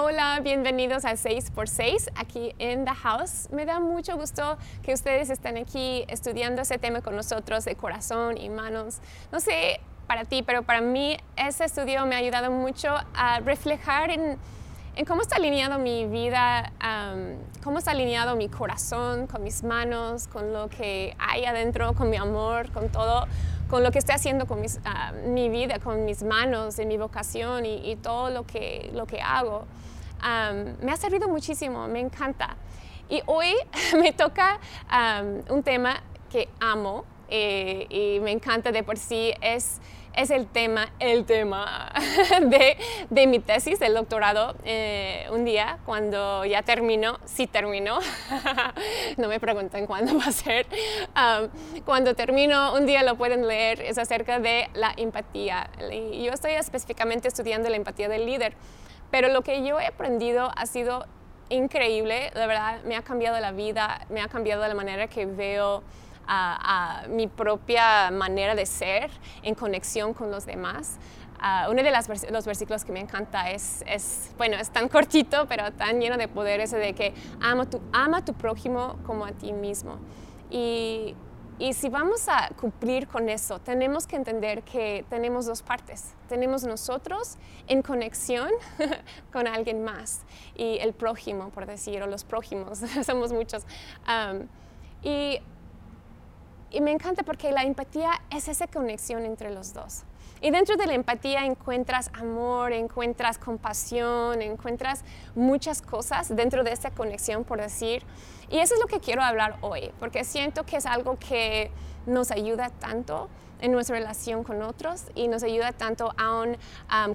Hola, bienvenidos a 6x6 aquí en The House. Me da mucho gusto que ustedes estén aquí estudiando ese tema con nosotros de corazón y manos. No sé para ti, pero para mí ese estudio me ha ayudado mucho a reflejar en, cómo está alineado mi vida, cómo está alineado mi corazón con mis manos, con lo que hay adentro, con mi amor, con todo con lo que estoy haciendo con ah, mi vida, con mis manos, en mi vocación y, todo lo que, lo que hago. me ha servido muchísimo, me encanta. Y hoy me toca un tema que amo eh, y me encanta de por sí, es es el tema, el tema de, de mi tesis, del doctorado, eh, un día cuando ya terminó, sí terminó, no me pregunten cuándo va a ser, cuando termino, un día lo pueden leer, es acerca de la empatía. Y yo estoy específicamente estudiando la empatía del líder, pero lo que yo he aprendido ha sido increíble, de verdad, me ha cambiado la vida, me ha cambiado la manera que veo a, mi propia manera de ser en conexión con los demás. Uh, uno de los versículos que me encanta es, es, bueno, es tan cortito, pero tan lleno de poder, ese de que ama, tu, ama tu prójimo como a ti mismo. Y, y si vamos a cumplir con eso, tenemos que entender que tenemos dos partes. Tenemos nosotros en conexión con alguien más y el prójimo, por decir, o los prójimos, somos muchos. Y y me encanta porque la empatía es esa conexión entre los dos. Y dentro de la empatía encuentras amor, encuentras compasión, encuentras muchas cosas dentro de esa conexión, por decir. Y eso es lo que quiero hablar hoy, porque siento que es algo que nos ayuda tanto en nuestra relación con otros y nos ayuda tanto aún,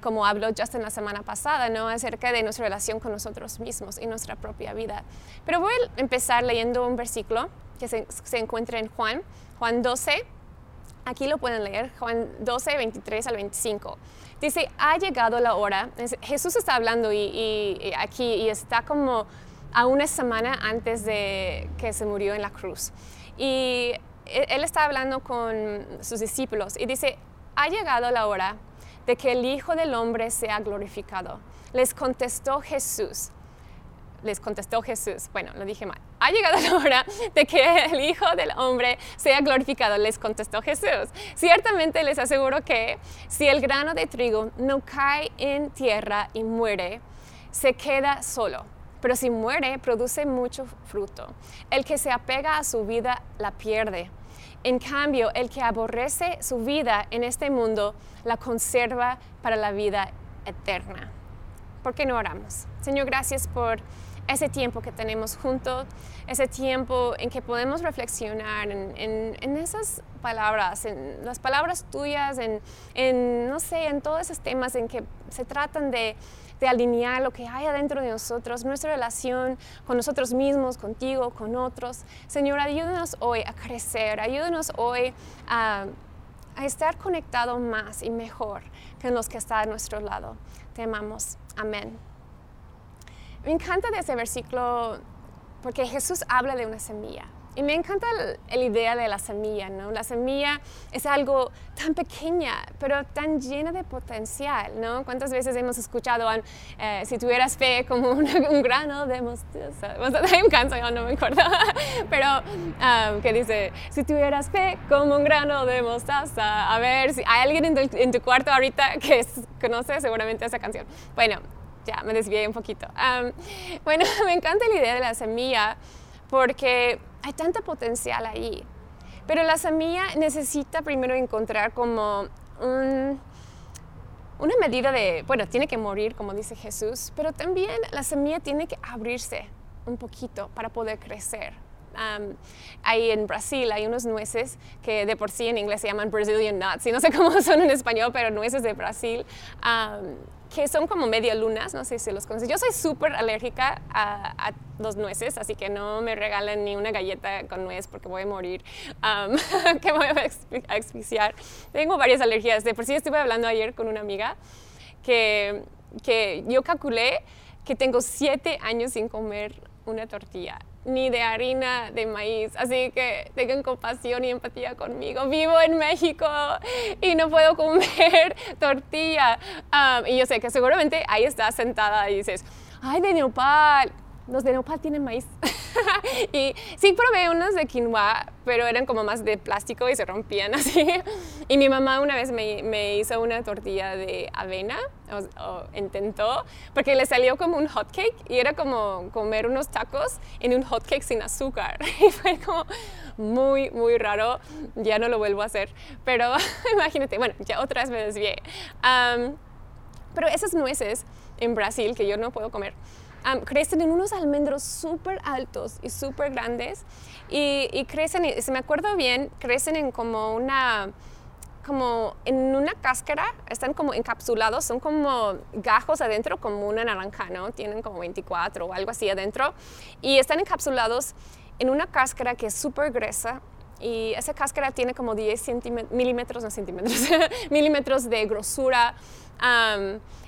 como habló Justin la semana pasada, ¿no? acerca de nuestra relación con nosotros mismos y nuestra propia vida. Pero voy a empezar leyendo un versículo que se, se encuentra en Juan, Juan 12, aquí lo pueden leer, Juan 12, 23 al 25. Dice, ha llegado la hora, Jesús está hablando y, aquí y está como a una semana antes de que se murió en la cruz. Y e, él está hablando con sus discípulos y dice, ha llegado la hora de que el Hijo del Hombre sea glorificado. Les contestó Jesús, les contestó Jesús, bueno, lo dije mal, ha llegado la hora de que el Hijo del Hombre sea glorificado, les contestó Jesús. Ciertamente les aseguro que si el grano de trigo no cae en tierra y muere, se queda solo. Pero si muere, produce mucho fruto. El que se apega a su vida la pierde. En cambio, el que aborrece su vida en este mundo la conserva para la vida eterna. ¿Por qué no oramos? Señor, gracias por ese tiempo que tenemos juntos, ese tiempo en que podemos reflexionar en, esas palabras, en las palabras tuyas, en, no sé, en todos esos temas en que se tratan de, de alinear lo que hay adentro de nosotros, nuestra relación con nosotros mismos, contigo, con otros. Señor, ayúdanos hoy a crecer, ayúdanos hoy a, a estar conectados más y mejor que los que están a nuestro lado. Te amamos. Amén. Me encanta ese versículo porque Jesús habla de una semilla. Y me encanta la idea de la semilla, ¿no? La semilla es algo tan pequeña, pero tan llena de potencial, ¿no? ¿Cuántas veces hemos escuchado, eh, si tuvieras fe como un, grano de mostaza? Hay un canción, no me acuerdo, pero um, que dice, si tuvieras fe como un grano de mostaza. A ver, si hay alguien en tu, en tu cuarto ahorita que conoce seguramente esa canción. Bueno, ya me desvié un poquito. bueno, me encanta la idea de la semilla porque hay tanta potencial ahí. Pero la semilla necesita primero encontrar como una medida de, bueno, tiene que morir, como dice Jesús, pero también la semilla tiene que abrirse un poquito para poder crecer. ahí en Brasil hay unos nueces que de por sí en inglés se llaman Brazilian nuts, y no sé cómo son en español, pero nueces de Brasil que son como media lunas, no sé si los conoces. Yo soy súper alérgica a, los nueces, así que no me regalen ni una galleta con nuez porque voy a morir, que voy a asfixiar. Tengo varias alergias. De por sí estuve hablando ayer con una amiga que, que yo calculé que tengo siete años sin comer una tortilla ni de harina de maíz. Así que tengan compasión y empatía conmigo. Vivo en México y no puedo comer tortilla. y yo sé que seguramente ahí estás sentada y dices, ay, de nopal. Los de nopal tienen maíz. y sí probé unos de quinoa, pero eran como más de plástico y se rompían así. y mi mamá una vez me, hizo una tortilla de avena, o, intentó, porque le salió como un hot cake y era como comer unos tacos en un hot cake sin azúcar. y fue como muy, muy raro. Ya no lo vuelvo a hacer. Pero imagínate, bueno, ya otra vez me desvié. pero esas nueces en Brasil que yo no puedo comer, crecen en unos almendros súper altos y súper grandes y, crecen, si me acuerdo bien, crecen en como una como en una cáscara, están como encapsulados, son como gajos adentro, como una naranja, ¿no? Tienen como 24 o algo así adentro. Y están encapsulados en una cáscara que es súper gruesa. Y esa cáscara tiene como 10 milímetros, no centímetros, milímetros de grosura.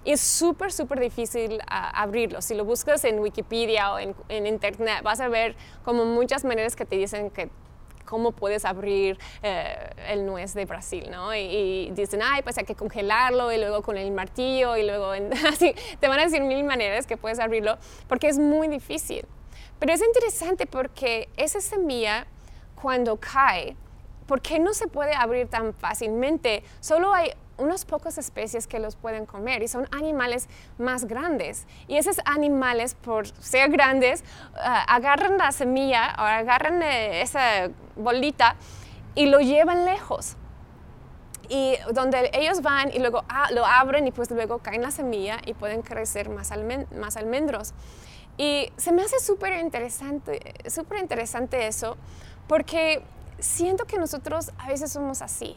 Y es súper, súper difícil ah, abrirlo. Si lo buscas en Wikipedia o en, Internet, vas a ver como muchas maneras que te dicen que cómo puedes abrir eh, el nuez de Brasil, ¿no? Y, dicen, ay, pues hay que congelarlo y luego con el martillo y luego así, te van a decir mil maneras que puedes abrirlo porque es muy difícil. Pero es interesante porque esa semilla, cuando cae, ¿por qué no se puede abrir tan fácilmente? Solo hay unas pocas especies que los pueden comer y son animales más grandes. Y esos animales, por ser grandes, ah, agarran la semilla o agarran eh, esa bolita y lo llevan lejos. Y donde ellos van y luego ah, lo abren y pues luego caen la semilla y pueden crecer más, almendros. Y se me hace súper interesante, súper interesante eso, porque siento que nosotros a veces somos así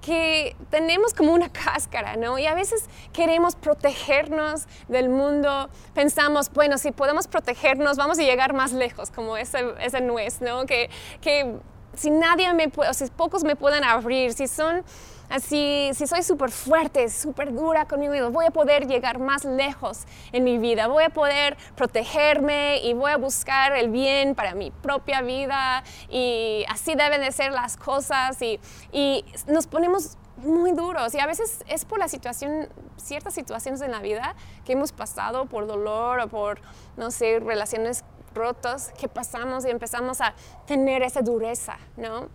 que tenemos como una cáscara, ¿no? Y a veces queremos protegernos del mundo, pensamos, bueno, si podemos protegernos, vamos a llegar más lejos, como esa, esa nuez, ¿no? Que, que si nadie me puede, o si pocos me pueden abrir, si son así, si soy súper fuerte, súper dura conmigo, voy a poder llegar más lejos en mi vida, voy a poder protegerme y voy a buscar el bien para mi propia vida. Y así deben de ser las cosas. Y, y nos ponemos muy duros. Y a veces es por la situación, ciertas situaciones en la vida que hemos pasado por dolor o por, no sé, relaciones rotas que pasamos y empezamos a tener esa dureza, ¿no?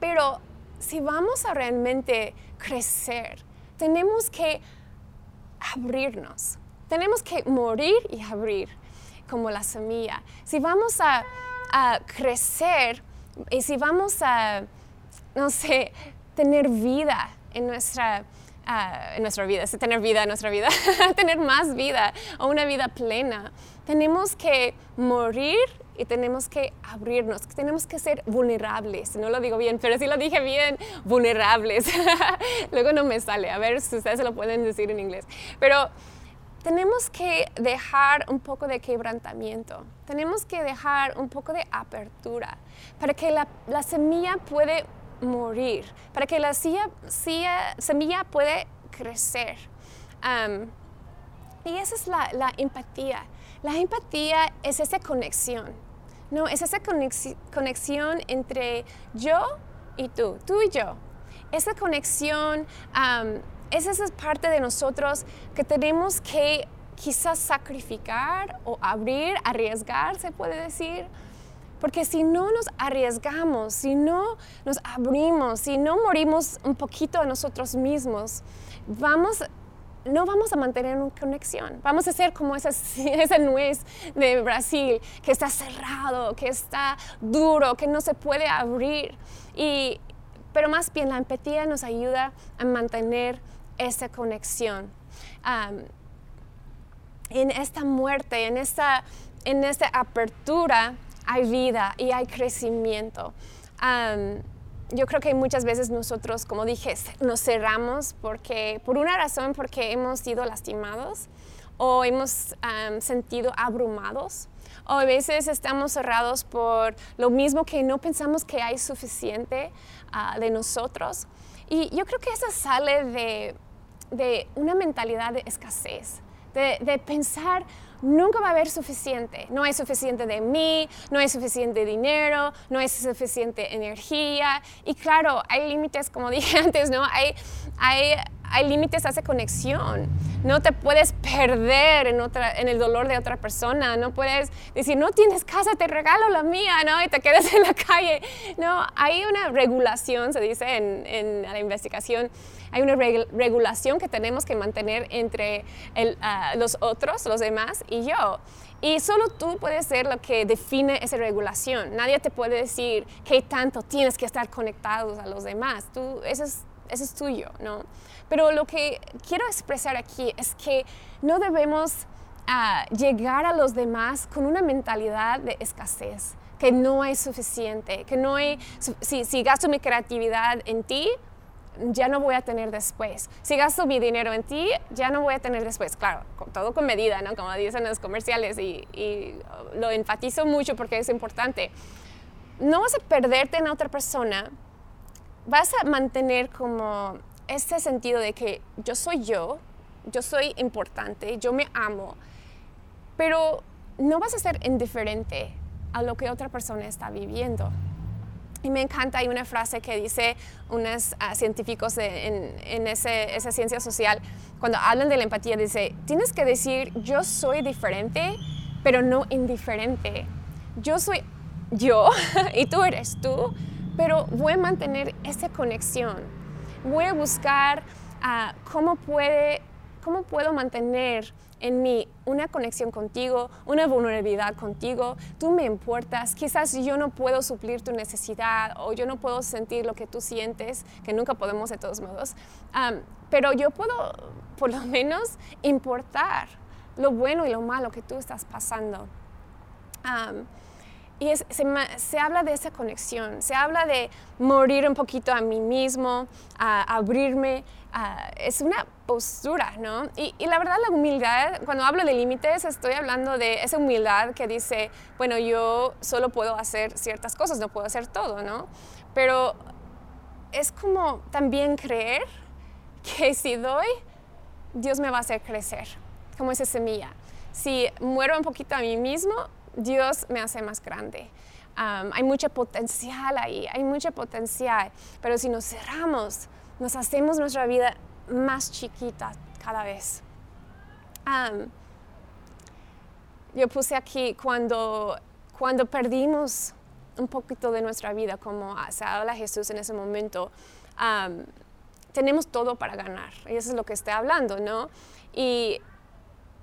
pero si vamos a realmente crecer, tenemos que abrirnos, tenemos que morir y abrir como la semilla. Si vamos a, crecer y si vamos a, no sé, tener vida en nuestra, en nuestra vida, tener vida en nuestra vida, tener más vida o una vida plena, tenemos que morir y tenemos que abrirnos, tenemos que ser vulnerables. No lo digo bien, pero sí lo dije bien, vulnerables. Luego no me sale, a ver si ustedes lo pueden decir en inglés. Pero tenemos que dejar un poco de quebrantamiento, tenemos que dejar un poco de apertura para que la, semilla puede morir, para que la semilla puede crecer. y esa es la, la empatía. La empatía es esa conexión no, es esa conexión entre yo y tú, tú y yo. Esa conexión, es esa parte de nosotros que tenemos que quizás sacrificar o abrir, arriesgar, se puede decir. Porque si no nos arriesgamos, si no nos abrimos, si no morimos un poquito a nosotros mismos, vamos no vamos a mantener una conexión. Vamos a ser como esa, esa nuez de Brasil, que está cerrado, que está duro, que no se puede abrir. Pero más bien la empatía nos ayuda a mantener esa conexión. en esta muerte, en esta, en esta apertura, hay vida y hay crecimiento yo creo que muchas veces nosotros, como dije, nos cerramos porque, por una razón, porque hemos sido lastimados o hemos sentido abrumados o a veces estamos cerrados por lo mismo que no pensamos que hay suficiente ah, de nosotros. Y yo creo que eso sale de, de una mentalidad de escasez, de, de pensar, nunca va a haber suficiente. No hay suficiente de mí, no hay suficiente dinero, no hay suficiente energía. Y claro, hay límites, como dije antes, ¿no? Hay, hay hay límites a esa conexión. No te puedes perder en, otra, en el dolor de otra persona. No puedes decir, no tienes casa, te regalo la mía, ¿no? Y te quedas en la calle. No, hay una regulación, se dice en, en la investigación, hay una regulación que tenemos que mantener entre ah, los otros, los demás y yo. Y solo tú puedes ser lo que define esa regulación. Nadie te puede decir qué tanto tienes que estar conectados a los demás. Tú, eso es, eso es tuyo, ¿no? Pero lo que quiero expresar aquí es que no debemos ah, llegar a los demás con una mentalidad de escasez, que no hay suficiente, que no hay, si, si gasto mi creatividad en ti, ya no voy a tener después. Si gasto mi dinero en ti, ya no voy a tener después. Claro, todo con medida, ¿no? Como dicen los comerciales y, y, lo enfatizo mucho porque es importante. No vas a perderte en otra persona, vas a mantener como este sentido de que yo soy yo, yo soy importante, yo me amo, pero no vas a ser indiferente a lo que otra persona está viviendo. Y me encanta, hay una frase que dice unos ah, científicos en, en ese, esa ciencia social, cuando hablan de la empatía, dice, tienes que decir, yo soy diferente, pero no indiferente. Yo soy yo y tú eres tú, pero voy a mantener esa conexión. Voy a buscar uh, cómo, puede, cómo puedo mantener en mí una conexión contigo, una vulnerabilidad contigo, tú me importas, quizás yo no puedo suplir tu necesidad o yo no puedo sentir lo que tú sientes, que nunca podemos de todos modos, pero yo puedo por lo menos importar lo bueno y lo malo que tú estás pasando. Y se, habla de esa conexión, se habla de morir un poquito a mí mismo, a abrirme Ah, es una postura, ¿no? Y, la verdad la humildad, cuando hablo de límites, estoy hablando de esa humildad que dice, bueno, yo solo puedo hacer ciertas cosas, no puedo hacer todo, ¿no? Pero es como también creer que si doy, Dios me va a hacer crecer, como esa semilla. Si muero un poquito a mí mismo, Dios me hace más grande. hay mucho potencial ahí, hay mucho potencial, pero si nos cerramos, nos hacemos nuestra vida más chiquita cada vez. yo puse aquí cuando, cuando perdimos un poquito de nuestra vida, como se habla Jesús en ese momento, tenemos todo para ganar. Y eso es lo que estoy hablando, ¿no? Y,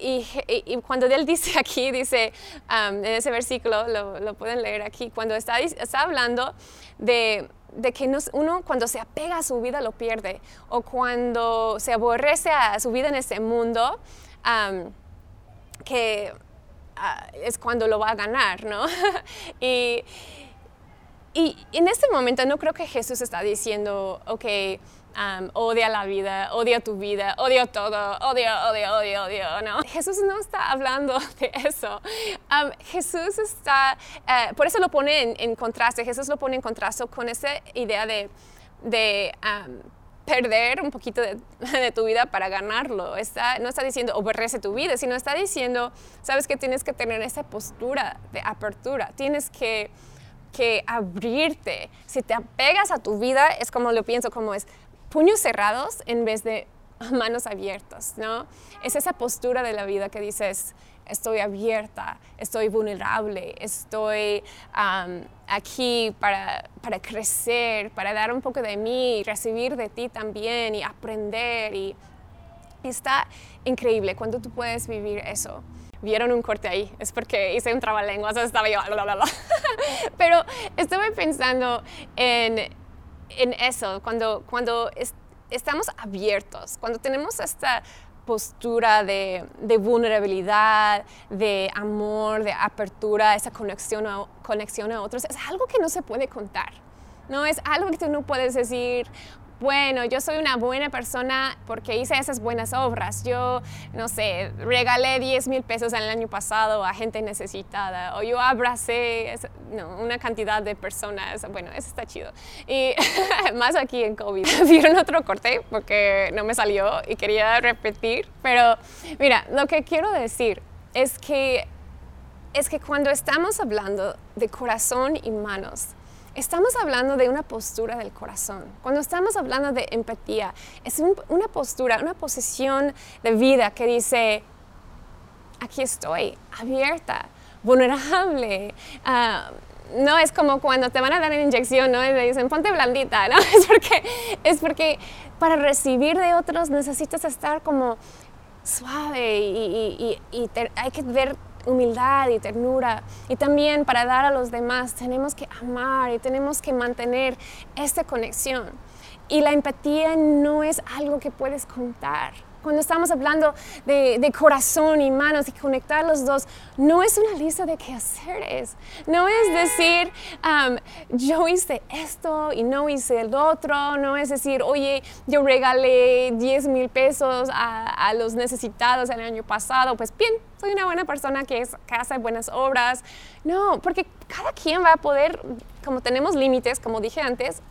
y, cuando él dice aquí, dice en ese versículo, lo, lo, pueden leer aquí, cuando está, está hablando de de que uno cuando se apega a su vida lo pierde o cuando se aborrece a su vida en este mundo, que ah, es cuando lo va a ganar, ¿no? y, y en este momento no creo que Jesús está diciendo, ok, odia la vida, odia tu vida, odio todo, odio, odio, odio, odio, ¿no? Jesús no está hablando de eso. Jesús está, eh, por eso lo pone en, contraste, Jesús lo pone en contraste con esa idea de, de perder un poquito de, tu vida para ganarlo. Está, no está diciendo aborrece tu vida, sino está diciendo, sabes que tienes que tener esa postura de apertura, tienes que que abrirte. Si te apegas a tu vida, es como lo pienso, como es, puños cerrados en vez de manos abiertas, ¿no? Es esa postura de la vida que dices, estoy abierta, estoy vulnerable, estoy aquí para, para, crecer, para dar un poco de mí recibir de ti también y aprender. Y está increíble cuando tú puedes vivir eso. Vieron un corte ahí, es porque hice un trabalenguas, estaba yo, Pero estuve pensando en en eso, cuando, cuando estamos abiertos, cuando tenemos esta postura de, vulnerabilidad, de amor, de apertura, esa conexión a, conexión a otros, es algo que no se puede contar. No es algo que tú no puedes decir, bueno, yo soy una buena persona porque hice esas buenas obras. Yo, no sé, regalé 10 mil pesos el año pasado a gente necesitada o yo abracé una cantidad de personas. Bueno, eso está chido. Y más aquí en COVID. Vieron otro corte porque no me salió y quería repetir. Pero mira, lo que quiero decir es que, es que cuando estamos hablando de corazón y manos, estamos hablando de una postura del corazón. Cuando estamos hablando de empatía, es una postura, una posición de vida que dice, aquí estoy, abierta, vulnerable. Ah, no es como cuando te van a dar una inyección, ¿no? Y te dicen, ponte blandita, ¿no? Es porque, es porque para recibir de otros necesitas estar como suave y, hay que ver humildad y ternura. Y también para dar a los demás tenemos que amar y tenemos que mantener esta conexión. Y la empatía no es algo que puedes contar cuando estamos hablando de, corazón y manos y conectar los dos, no es una lista de quehaceres. No es decir, yo hice esto y no hice el otro. No es decir, oye, yo regalé 10 mil pesos a, a, los necesitados el año pasado. Pues bien, soy una buena persona que, es, que hace buenas obras. No, porque cada quien va a poder, como tenemos límites, como dije antes,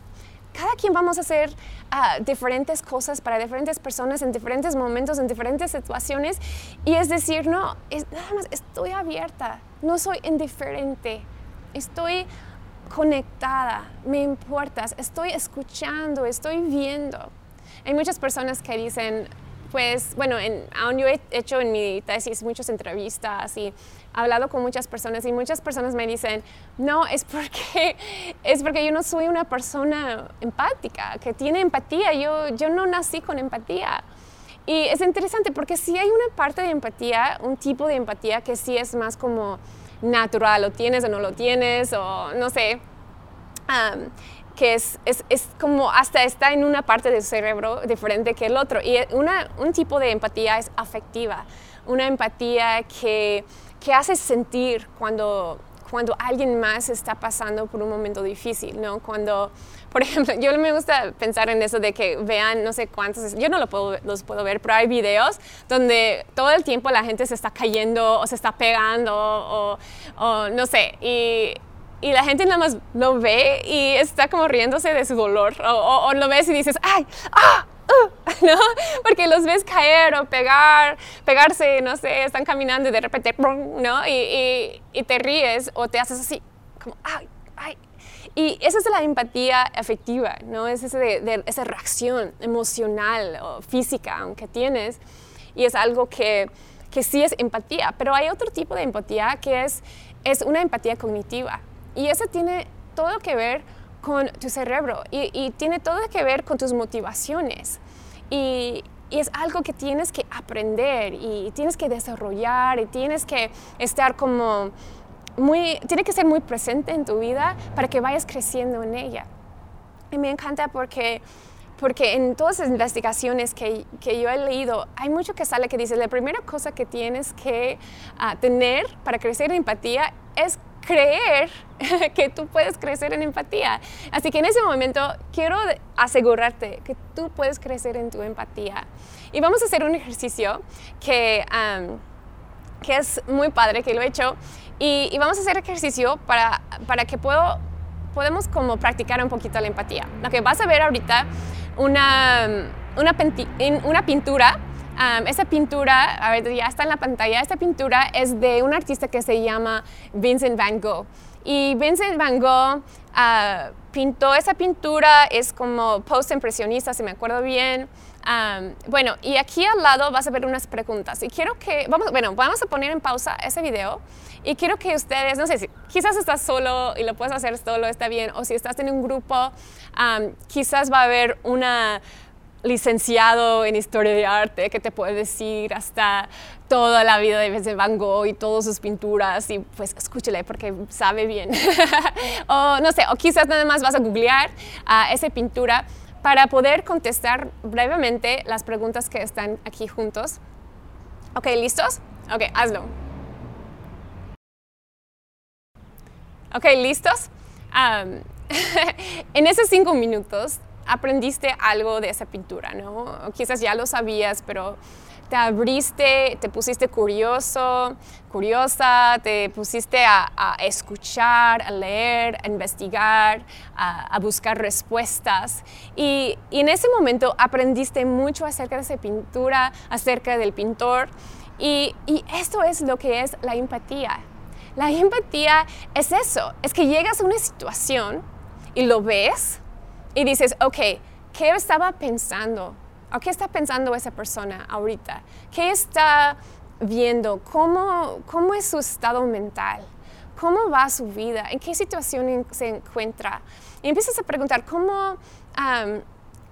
cada quien vamos a hacer ah, diferentes cosas para diferentes personas en diferentes momentos, en diferentes situaciones. Y es decir, no, es, nada más estoy abierta, no soy indiferente, estoy conectada, me importas, estoy escuchando, estoy viendo. Hay muchas personas que dicen, pues, bueno, en, aún yo he hecho en mi tesis muchas entrevistas y hablado con muchas personas y muchas personas me dicen, no, es porque, es porque yo no soy una persona empática, que tiene empatía, yo, yo no nací con empatía. Y es interesante porque sí hay una parte de empatía, un tipo de empatía que sí es más como natural, lo tienes o no lo tienes, o no sé que es, es, es, como hasta está en una parte del cerebro diferente que el otro. Y una, un tipo de empatía es afectiva, una empatía que, que hace sentir cuando, cuando alguien más está pasando por un momento difícil, ¿no? Cuando, por ejemplo, yo me gusta pensar en eso de que vean no sé cuántos, yo no lo puedo, los puedo ver, pero hay videos donde todo el tiempo la gente se está cayendo o se está pegando o, o no sé, y y la gente nada más lo ve y está como riéndose de su dolor. O, lo ves y dices, ¡ay! ¡ah! Uh", ¿no? Porque los ves caer o pegar, pegarse, no sé, están caminando y de repente, ¿no? Y, te ríes o te haces así, como, ¡ay! ¡ay! Y esa es la empatía afectiva, ¿no? Es ese esa reacción emocional o física, aunque tienes, y es algo que, que sí es empatía. Pero hay otro tipo de empatía que es, es una empatía cognitiva. Y eso tiene todo que ver con tu cerebro y, tiene todo que ver con tus motivaciones. Y, es algo que tienes que aprender y tienes que desarrollar y tienes que estar como muy, tiene que ser muy presente en tu vida para que vayas creciendo en ella. Y me encanta porque, porque en todas las investigaciones que, que yo he leído, hay mucho que sale que dice, la primera cosa que tienes que ah, tener para crecer en empatía es creer que tú puedes crecer en empatía. Así que en ese momento quiero asegurarte que tú puedes crecer en tu empatía. Y vamos a hacer un ejercicio que, que es muy padre, que lo he hecho. Y, vamos a hacer ejercicio para, para que puedo, podemos como practicar un poquito la empatía. Lo que vas a ver ahorita, una, una, una pintura esa pintura, a ver, ya está en la pantalla, esta pintura es de un artista que se llama Vincent Van Gogh. Y Vincent Van Gogh ah, pintó esa pintura, es como post-impresionista, si me acuerdo bien. bueno, y aquí al lado vas a ver unas preguntas. Y quiero que, vamos, bueno, vamos a poner en pausa ese video. Y quiero que ustedes, no sé si quizás estás solo y lo puedes hacer solo, está bien. O si estás en un grupo, quizás va a haber una licenciado en historia de arte que te puede decir hasta toda la vida de Van Gogh y todas sus pinturas y pues escúchale porque sabe bien. o no sé, o quizás nada más vas a googlear a esa pintura para poder contestar brevemente las preguntas que están aquí juntos. Ok, ¿listos? Ok, hazlo. Ok, ¿listos? en esos cinco minutos aprendiste algo de esa pintura, ¿no? quizás ya lo sabías, pero te abriste, te pusiste curioso, curiosa, te pusiste a, escuchar, a leer, a investigar, a, buscar respuestas. Y, en ese momento aprendiste mucho acerca de esa pintura, acerca del pintor. y esto es lo que es la empatía. La empatía es eso, es que llegas a una situación y lo ves y dices, ok, ¿qué estaba pensando? ¿O qué está pensando esa persona ahorita? ¿Qué está viendo? ¿Cómo, cómo es su estado mental? ¿Cómo va su vida? ¿En qué situación se encuentra? Y empiezas a preguntar, ¿cómo,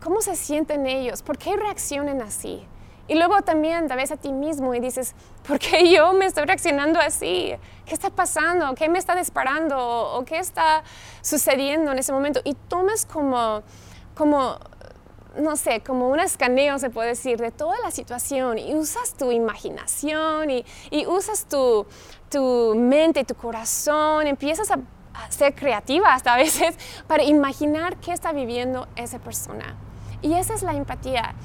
¿cómo se sienten ellos? ¿Por qué reaccionan así? Y luego también te ves a ti mismo y dices, ¿por qué yo me estoy reaccionando así? ¿Qué está pasando? ¿Qué me está disparando? ¿O qué está sucediendo en ese momento? Y tomas como, como no sé, como un escaneo, se puede decir, de toda la situación y usas tu imaginación y, y usas tu, tu mente, tu corazón, empiezas a, ser creativa hasta a veces para imaginar qué está viviendo esa persona. Y esa es la empatía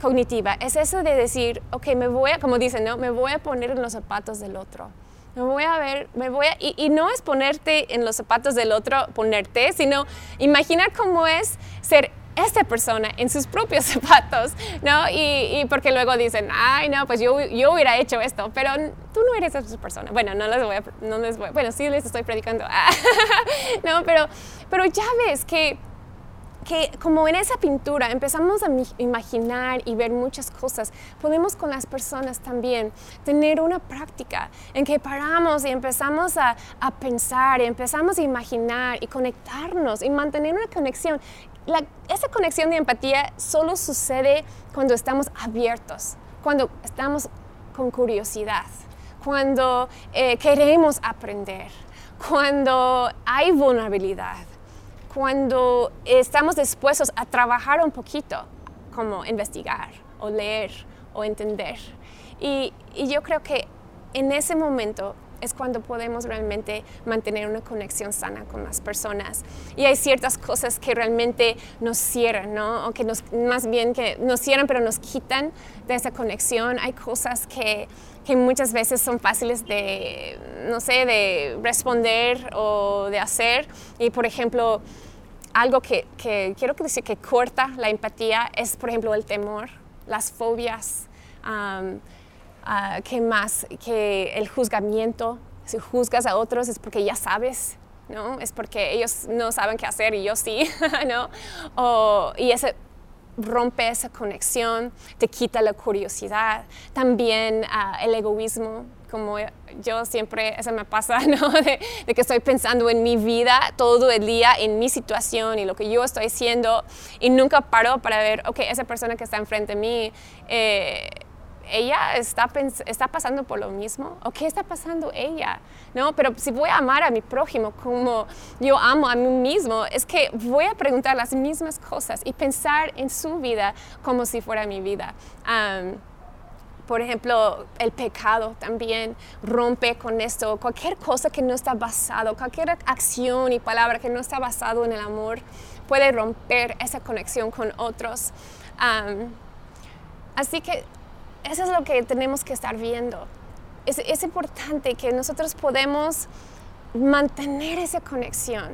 cognitiva, es eso de decir, ok, me voy a, como dicen, ¿no? Me voy a poner en los zapatos del otro. Me voy a ver, me voy a, y, y, no es ponerte en los zapatos del otro, ponerte, sino imaginar cómo es ser esta persona en sus propios zapatos, ¿no? Y, porque luego dicen, ay, no, pues yo, yo hubiera hecho esto, pero tú no eres esa persona. Bueno, no les voy a, no les voy, bueno, sí les estoy predicando, no, pero, pero ya ves que que como en esa pintura empezamos a imaginar y ver muchas cosas, podemos con las personas también tener una práctica en que paramos y empezamos a, pensar, y empezamos a imaginar y conectarnos y mantener una conexión. Esa conexión de empatía solo sucede cuando estamos abiertos, cuando estamos con curiosidad, cuando eh, queremos aprender, cuando hay vulnerabilidad, cuando estamos dispuestos a trabajar un poquito, como investigar o leer o entender. y yo creo que en ese momento es cuando podemos realmente mantener una conexión sana con las personas. Y hay ciertas cosas que realmente nos cierran, ¿no? O que nos, más bien que nos cierran, pero nos quitan de esa conexión. Hay cosas que, que muchas veces son fáciles de, no sé, de responder o de hacer. Y por ejemplo, algo que, que quiero decir que corta la empatía es, por ejemplo, el temor, las fobias. ¿Qué más? Que el juzgamiento. Si juzgas a otros es porque ya sabes, ¿no? Es porque ellos no saben qué hacer y yo sí, ¿no? y ese rompe esa conexión, te quita la curiosidad. También ah, el egoísmo, como yo siempre, eso me pasa, ¿no? De, que estoy pensando en mi vida todo el día, en mi situación y lo que yo estoy haciendo y nunca paro para ver, ok, esa persona que está enfrente de mí, eh, ella está, está pasando por lo mismo o qué está pasando ella, ¿no? Pero si voy a amar a mi prójimo como yo amo a mí mismo, es que voy a preguntar las mismas cosas y pensar en su vida como si fuera mi vida. por ejemplo, el pecado también rompe con esto. Cualquier cosa que no está basado, cualquier acción y palabra que no está basado en el amor puede romper esa conexión con otros. así que eso es lo que tenemos que estar viendo. Es, importante que nosotros podemos mantener esa conexión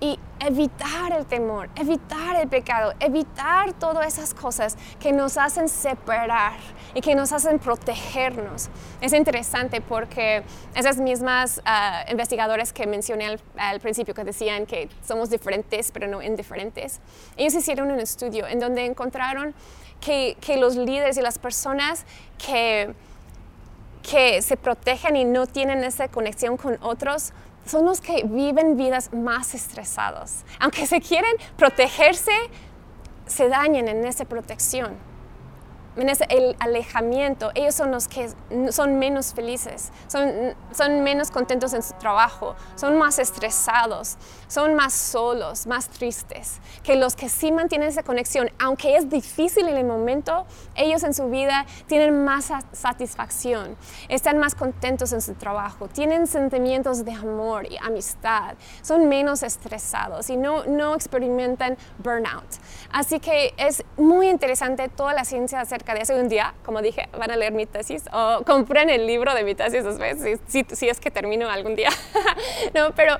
y evitar el temor, evitar el pecado, evitar todas esas cosas que nos hacen separar y que nos hacen protegernos. Es interesante porque esas mismas uh, investigadores que mencioné al, al, principio que decían que somos diferentes pero no indiferentes, ellos hicieron un estudio en donde encontraron que, los líderes y las personas que, que se protegen y no tienen esa conexión con otros son los que viven vidas más estresados. Aunque se quieren protegerse, se dañan en esa protección en ese el alejamiento, ellos son los que son menos felices, son, son menos contentos en su trabajo, son más estresados, son más solos, más tristes, que los que sí mantienen esa conexión, aunque es difícil en el momento, ellos en su vida tienen más satisfacción, están más contentos en su trabajo, tienen sentimientos de amor y amistad, son menos estresados y no, no experimentan burnout. Así que es muy interesante toda la ciencia acerca de eso un día, como dije, van a leer mi tesis o compren el libro de mi tesis después, si, si, es que termino algún día. no, pero,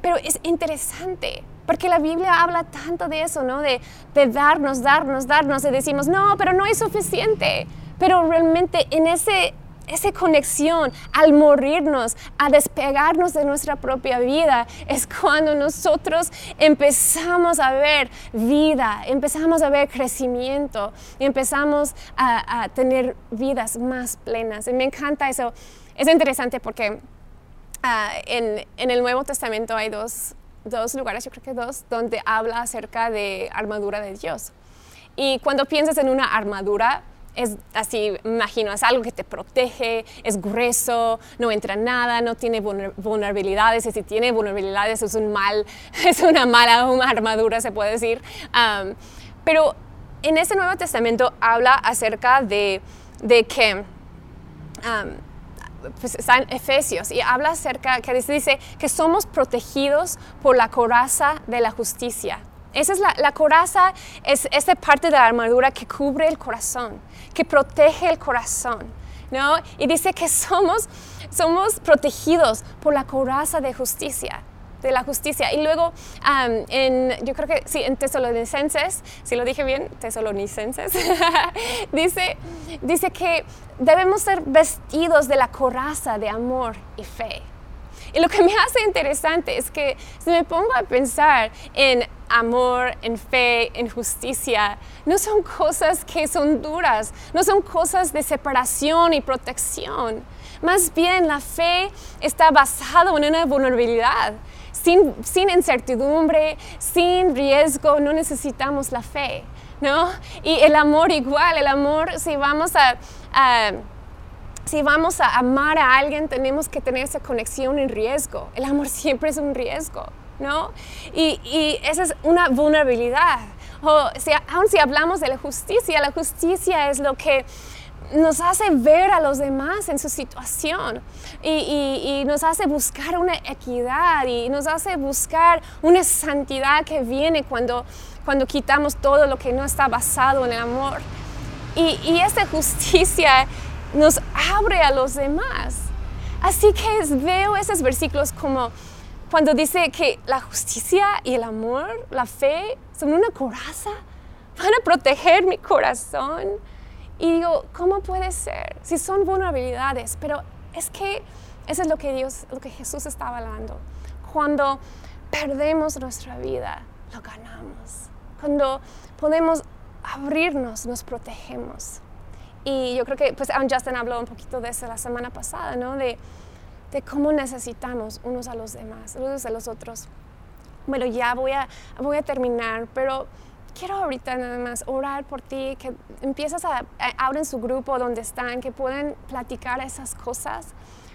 pero es interesante porque la Biblia habla tanto de eso, ¿no? De, de darnos, darnos, darnos y decimos, no, pero no es suficiente. Pero realmente en ese esa conexión al morirnos, a despegarnos de nuestra propia vida, es cuando nosotros empezamos a ver vida, empezamos a ver crecimiento y empezamos a, tener vidas más plenas. Y me encanta eso. Es interesante porque ah, en, en, el Nuevo Testamento hay dos, dos lugares, yo creo que dos, donde habla acerca de armadura de Dios. Y cuando piensas en una armadura, es así, imagino, es algo que te protege, es grueso, no entra nada, no tiene vulnerabilidades, y si tiene vulnerabilidades es un mal, es una mala armadura, se puede decir. pero en este Nuevo Testamento habla acerca de, de que pues está en Efesios y habla acerca que dice que somos protegidos por la coraza de la justicia. Esa es la, coraza, es esa parte de la armadura que cubre el corazón, que protege el corazón. ¿no? Y dice que somos, somos protegidos por la coraza de justicia de la justicia. Y luego, en, yo creo que sí, en Tesalonicenses, si lo dije bien, Tesalonicenses, dice, dice que debemos ser vestidos de la coraza de amor y fe. Y lo que me hace interesante es que si me pongo a pensar en amor, en fe, en justicia, no son cosas que son duras, no son cosas de separación y protección. Más bien la fe está basada en una vulnerabilidad. Sin, sin incertidumbre, sin riesgo, no necesitamos la fe. ¿no? Y el amor igual, el amor, si vamos a si vamos a amar a alguien, tenemos que tener esa conexión en riesgo. El amor siempre es un riesgo, ¿no? Y, y esa es una vulnerabilidad. O sea, aun si hablamos de la justicia, la justicia es lo que nos hace ver a los demás en su situación y, y, nos hace buscar una equidad y nos hace buscar una santidad que viene cuando, cuando quitamos todo lo que no está basado en el amor. Y, y esa justicia nos abre a los demás. Así que veo esos versículos como cuando dice que la justicia y el amor, la fe, son una coraza, van a proteger mi corazón. Y digo, ¿cómo puede ser? Si son vulnerabilidades, pero es que eso es lo que Dios, lo que Jesús está hablando. Cuando perdemos nuestra vida, lo ganamos. Cuando podemos abrirnos, nos protegemos. Y yo creo que, pues, Justin habló un poquito de eso la semana pasada, ¿no? De, de cómo necesitamos unos a los demás, unos a los otros. Bueno, ya voy a, voy a terminar, pero quiero ahorita nada más orar por ti, que empiezas a, a en su grupo donde están, que pueden platicar esas cosas.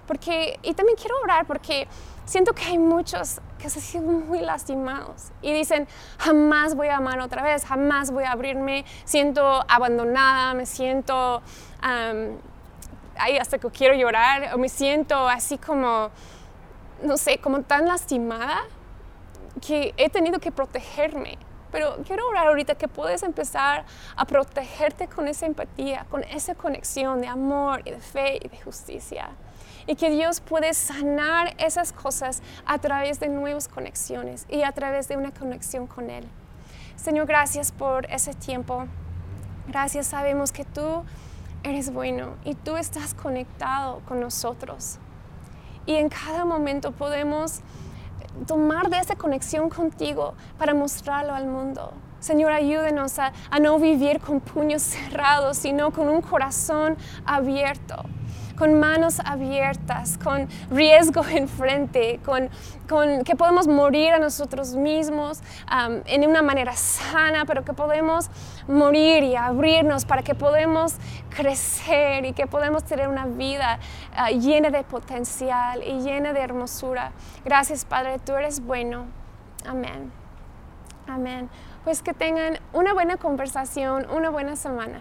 Porque, y también quiero orar porque siento que hay muchos que se sienten muy lastimados y dicen, jamás voy a amar otra vez, jamás voy a abrirme, siento abandonada, me siento, ahí hasta que quiero llorar, o me siento así como, no sé, como tan lastimada que he tenido que protegerme. Pero quiero orar ahorita que puedes empezar a protegerte con esa empatía, con esa conexión de amor y de fe y de justicia y que Dios puede sanar esas cosas a través de nuevas conexiones y a través de una conexión con Él. Señor, gracias por ese tiempo. Gracias, sabemos que tú eres bueno y tú estás conectado con nosotros. Y en cada momento podemos tomar de esa conexión contigo para mostrarlo al mundo. Señor, ayúdenos a, a no vivir con puños cerrados, sino con un corazón abierto con manos abiertas, con riesgo enfrente, con, con que podemos morir a nosotros mismos en una manera sana, pero que podemos morir y abrirnos para que podamos crecer y que podemos tener una vida ah, llena de potencial y llena de hermosura. Gracias Padre, tú eres bueno. Amén. Amén. Pues que tengan una buena conversación, una buena semana.